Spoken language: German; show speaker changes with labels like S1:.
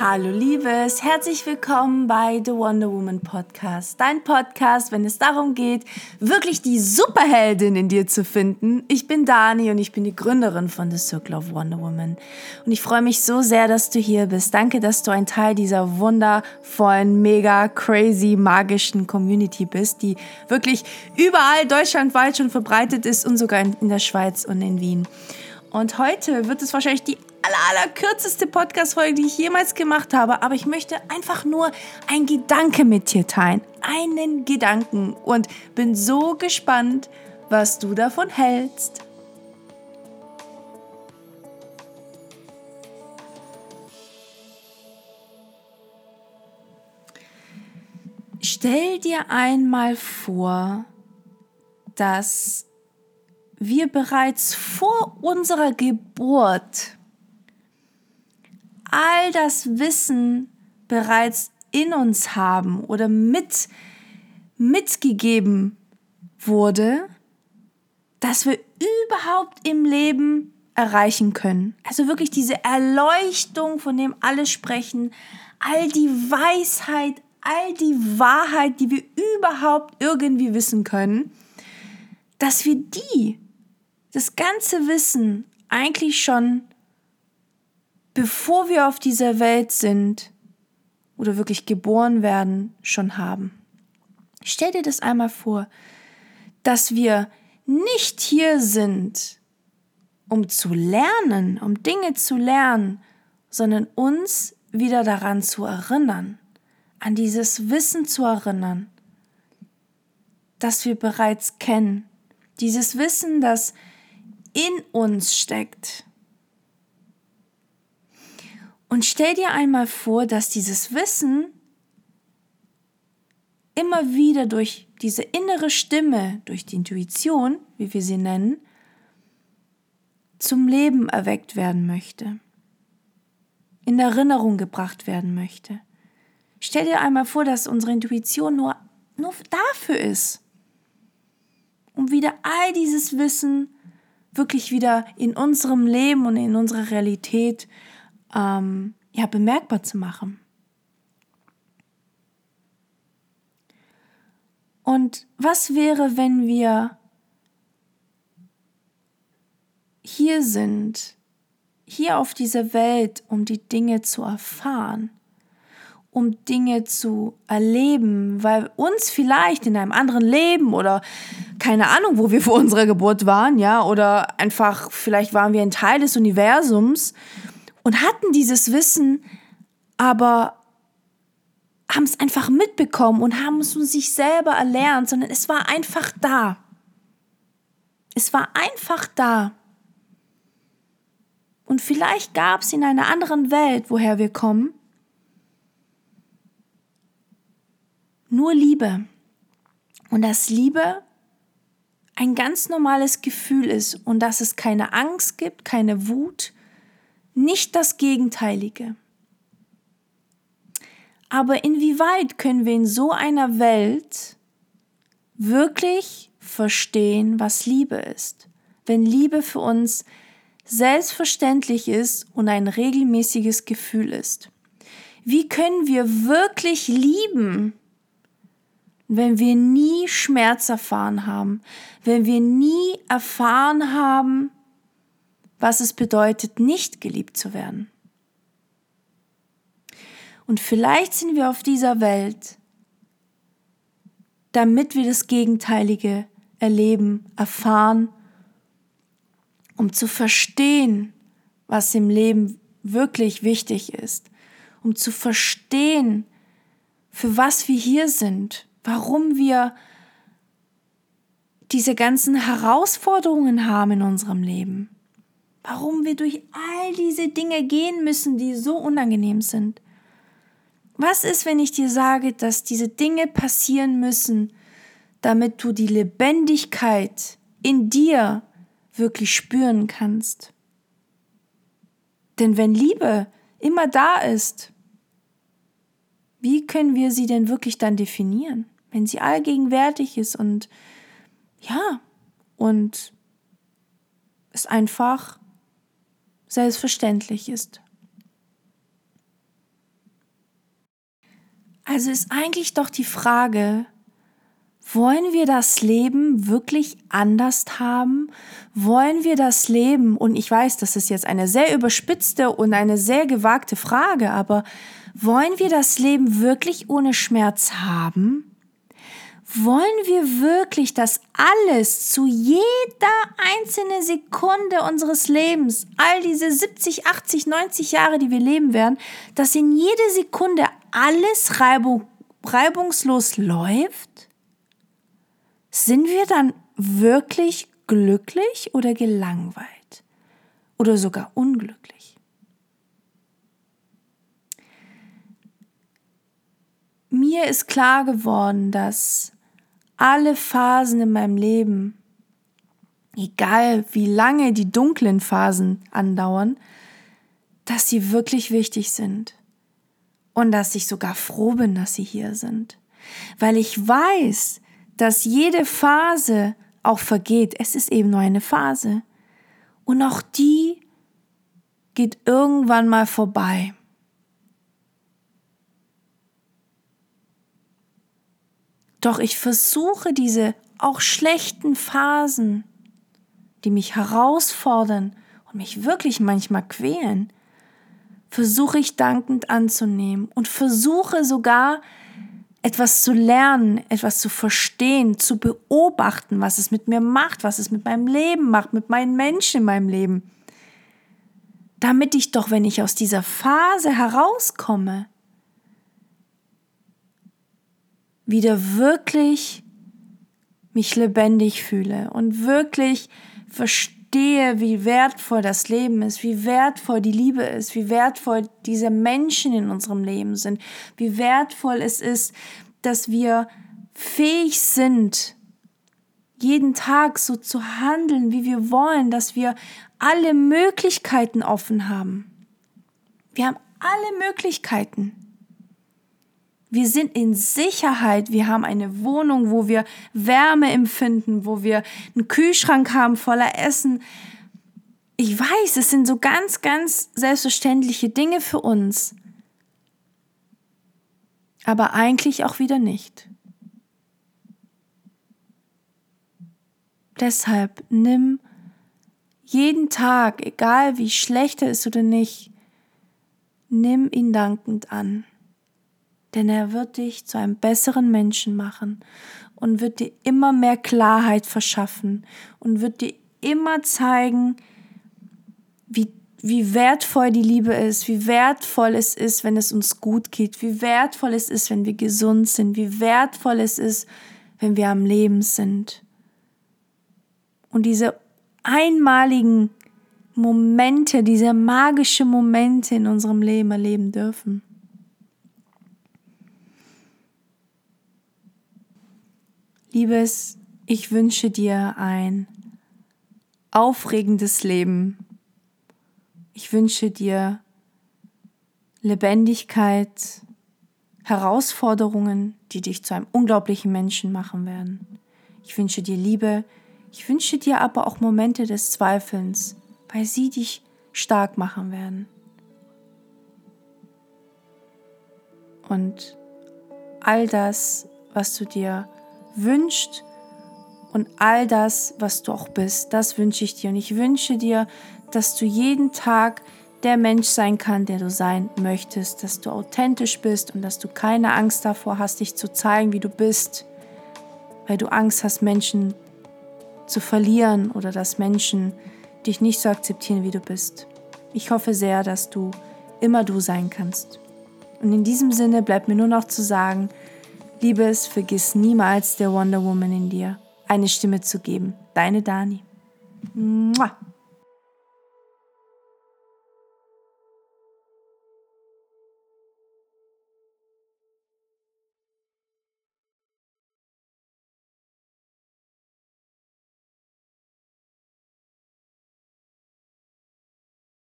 S1: Hallo Liebes, herzlich willkommen bei The Wonder Woman Podcast. Dein Podcast, wenn es darum geht, wirklich die Superheldin in dir zu finden. Ich bin Dani und ich bin die Gründerin von The Circle of Wonder Woman. Und ich freue mich so sehr, dass du hier bist. Danke, dass du ein Teil dieser wundervollen, mega crazy, magischen Community bist, die wirklich überall deutschlandweit schon verbreitet ist und sogar in der Schweiz und in Wien. Und heute wird es wahrscheinlich die aller, aller kürzeste Podcast-Folge, die ich jemals gemacht habe, aber ich möchte einfach nur ein Gedanke mit dir teilen. Einen Gedanken. Und bin so gespannt, was du davon hältst. Stell dir einmal vor, dass wir bereits vor unserer Geburt all das Wissen bereits in uns haben oder mit, mitgegeben wurde, dass wir überhaupt im Leben erreichen können. Also wirklich diese Erleuchtung, von dem alle sprechen, all die Weisheit, all die Wahrheit, die wir überhaupt irgendwie wissen können, dass wir die, das ganze Wissen eigentlich schon bevor wir auf dieser Welt sind oder wirklich geboren werden, schon haben. Stell dir das einmal vor, dass wir nicht hier sind, um zu lernen, um Dinge zu lernen, sondern uns wieder daran zu erinnern, an dieses Wissen zu erinnern, das wir bereits kennen, dieses Wissen, das in uns steckt, und stell dir einmal vor, dass dieses Wissen immer wieder durch diese innere Stimme, durch die Intuition, wie wir sie nennen, zum Leben erweckt werden möchte, in Erinnerung gebracht werden möchte. Stell dir einmal vor, dass unsere Intuition nur, nur dafür ist, um wieder all dieses Wissen wirklich wieder in unserem Leben und in unserer Realität ähm, ja, bemerkbar zu machen. Und was wäre, wenn wir hier sind, hier auf dieser Welt, um die Dinge zu erfahren, um Dinge zu erleben, weil uns vielleicht in einem anderen Leben oder keine Ahnung, wo wir vor unserer Geburt waren, ja, oder einfach vielleicht waren wir ein Teil des Universums und hatten dieses Wissen, aber haben es einfach mitbekommen und haben es von sich selber erlernt, sondern es war einfach da. Es war einfach da. Und vielleicht gab es in einer anderen Welt, woher wir kommen, nur Liebe. Und dass Liebe ein ganz normales Gefühl ist und dass es keine Angst gibt, keine Wut, nicht das Gegenteilige. Aber inwieweit können wir in so einer Welt wirklich verstehen, was Liebe ist? Wenn Liebe für uns selbstverständlich ist und ein regelmäßiges Gefühl ist. Wie können wir wirklich lieben, wenn wir nie Schmerz erfahren haben, wenn wir nie erfahren haben, was es bedeutet, nicht geliebt zu werden. Und vielleicht sind wir auf dieser Welt, damit wir das Gegenteilige erleben, erfahren, um zu verstehen, was im Leben wirklich wichtig ist, um zu verstehen, für was wir hier sind, warum wir diese ganzen Herausforderungen haben in unserem Leben warum wir durch all diese Dinge gehen müssen, die so unangenehm sind. Was ist, wenn ich dir sage, dass diese Dinge passieren müssen, damit du die Lebendigkeit in dir wirklich spüren kannst? Denn wenn Liebe immer da ist, wie können wir sie denn wirklich dann definieren, wenn sie allgegenwärtig ist und ja, und es einfach selbstverständlich ist. Also ist eigentlich doch die Frage, wollen wir das Leben wirklich anders haben? Wollen wir das Leben, und ich weiß, das ist jetzt eine sehr überspitzte und eine sehr gewagte Frage, aber wollen wir das Leben wirklich ohne Schmerz haben? Wollen wir wirklich, dass alles zu jeder einzelnen Sekunde unseres Lebens, all diese 70, 80, 90 Jahre, die wir leben werden, dass in jede Sekunde alles reibung, reibungslos läuft? Sind wir dann wirklich glücklich oder gelangweilt? Oder sogar unglücklich? Mir ist klar geworden, dass alle Phasen in meinem Leben, egal wie lange die dunklen Phasen andauern, dass sie wirklich wichtig sind. Und dass ich sogar froh bin, dass sie hier sind. Weil ich weiß, dass jede Phase auch vergeht. Es ist eben nur eine Phase. Und auch die geht irgendwann mal vorbei. Doch ich versuche diese auch schlechten Phasen, die mich herausfordern und mich wirklich manchmal quälen, versuche ich dankend anzunehmen und versuche sogar etwas zu lernen, etwas zu verstehen, zu beobachten, was es mit mir macht, was es mit meinem Leben macht, mit meinen Menschen in meinem Leben. Damit ich doch, wenn ich aus dieser Phase herauskomme, wieder wirklich mich lebendig fühle und wirklich verstehe, wie wertvoll das Leben ist, wie wertvoll die Liebe ist, wie wertvoll diese Menschen in unserem Leben sind, wie wertvoll es ist, dass wir fähig sind, jeden Tag so zu handeln, wie wir wollen, dass wir alle Möglichkeiten offen haben. Wir haben alle Möglichkeiten. Wir sind in Sicherheit. Wir haben eine Wohnung, wo wir Wärme empfinden, wo wir einen Kühlschrank haben voller Essen. Ich weiß, es sind so ganz, ganz selbstverständliche Dinge für uns. Aber eigentlich auch wieder nicht. Deshalb nimm jeden Tag, egal wie schlecht er ist oder nicht, nimm ihn dankend an denn er wird dich zu einem besseren Menschen machen und wird dir immer mehr Klarheit verschaffen und wird dir immer zeigen, wie, wie wertvoll die Liebe ist, wie wertvoll es ist, wenn es uns gut geht, wie wertvoll es ist, wenn wir gesund sind, wie wertvoll es ist, wenn wir am Leben sind. Und diese einmaligen Momente, diese magischen Momente in unserem Leben erleben dürfen. Liebes, ich wünsche dir ein aufregendes Leben. Ich wünsche dir Lebendigkeit, Herausforderungen, die dich zu einem unglaublichen Menschen machen werden. Ich wünsche dir Liebe. Ich wünsche dir aber auch Momente des Zweifelns, weil sie dich stark machen werden. Und all das, was du dir wünscht und all das, was du auch bist, das wünsche ich dir. Und ich wünsche dir, dass du jeden Tag der Mensch sein kann, der du sein möchtest, dass du authentisch bist und dass du keine Angst davor hast, dich zu zeigen, wie du bist, weil du Angst hast, Menschen zu verlieren oder dass Menschen dich nicht so akzeptieren, wie du bist. Ich hoffe sehr, dass du immer du sein kannst. Und in diesem Sinne bleibt mir nur noch zu sagen, Liebes, vergiss niemals der Wonder Woman in dir eine Stimme zu geben. Deine Dani. Mua.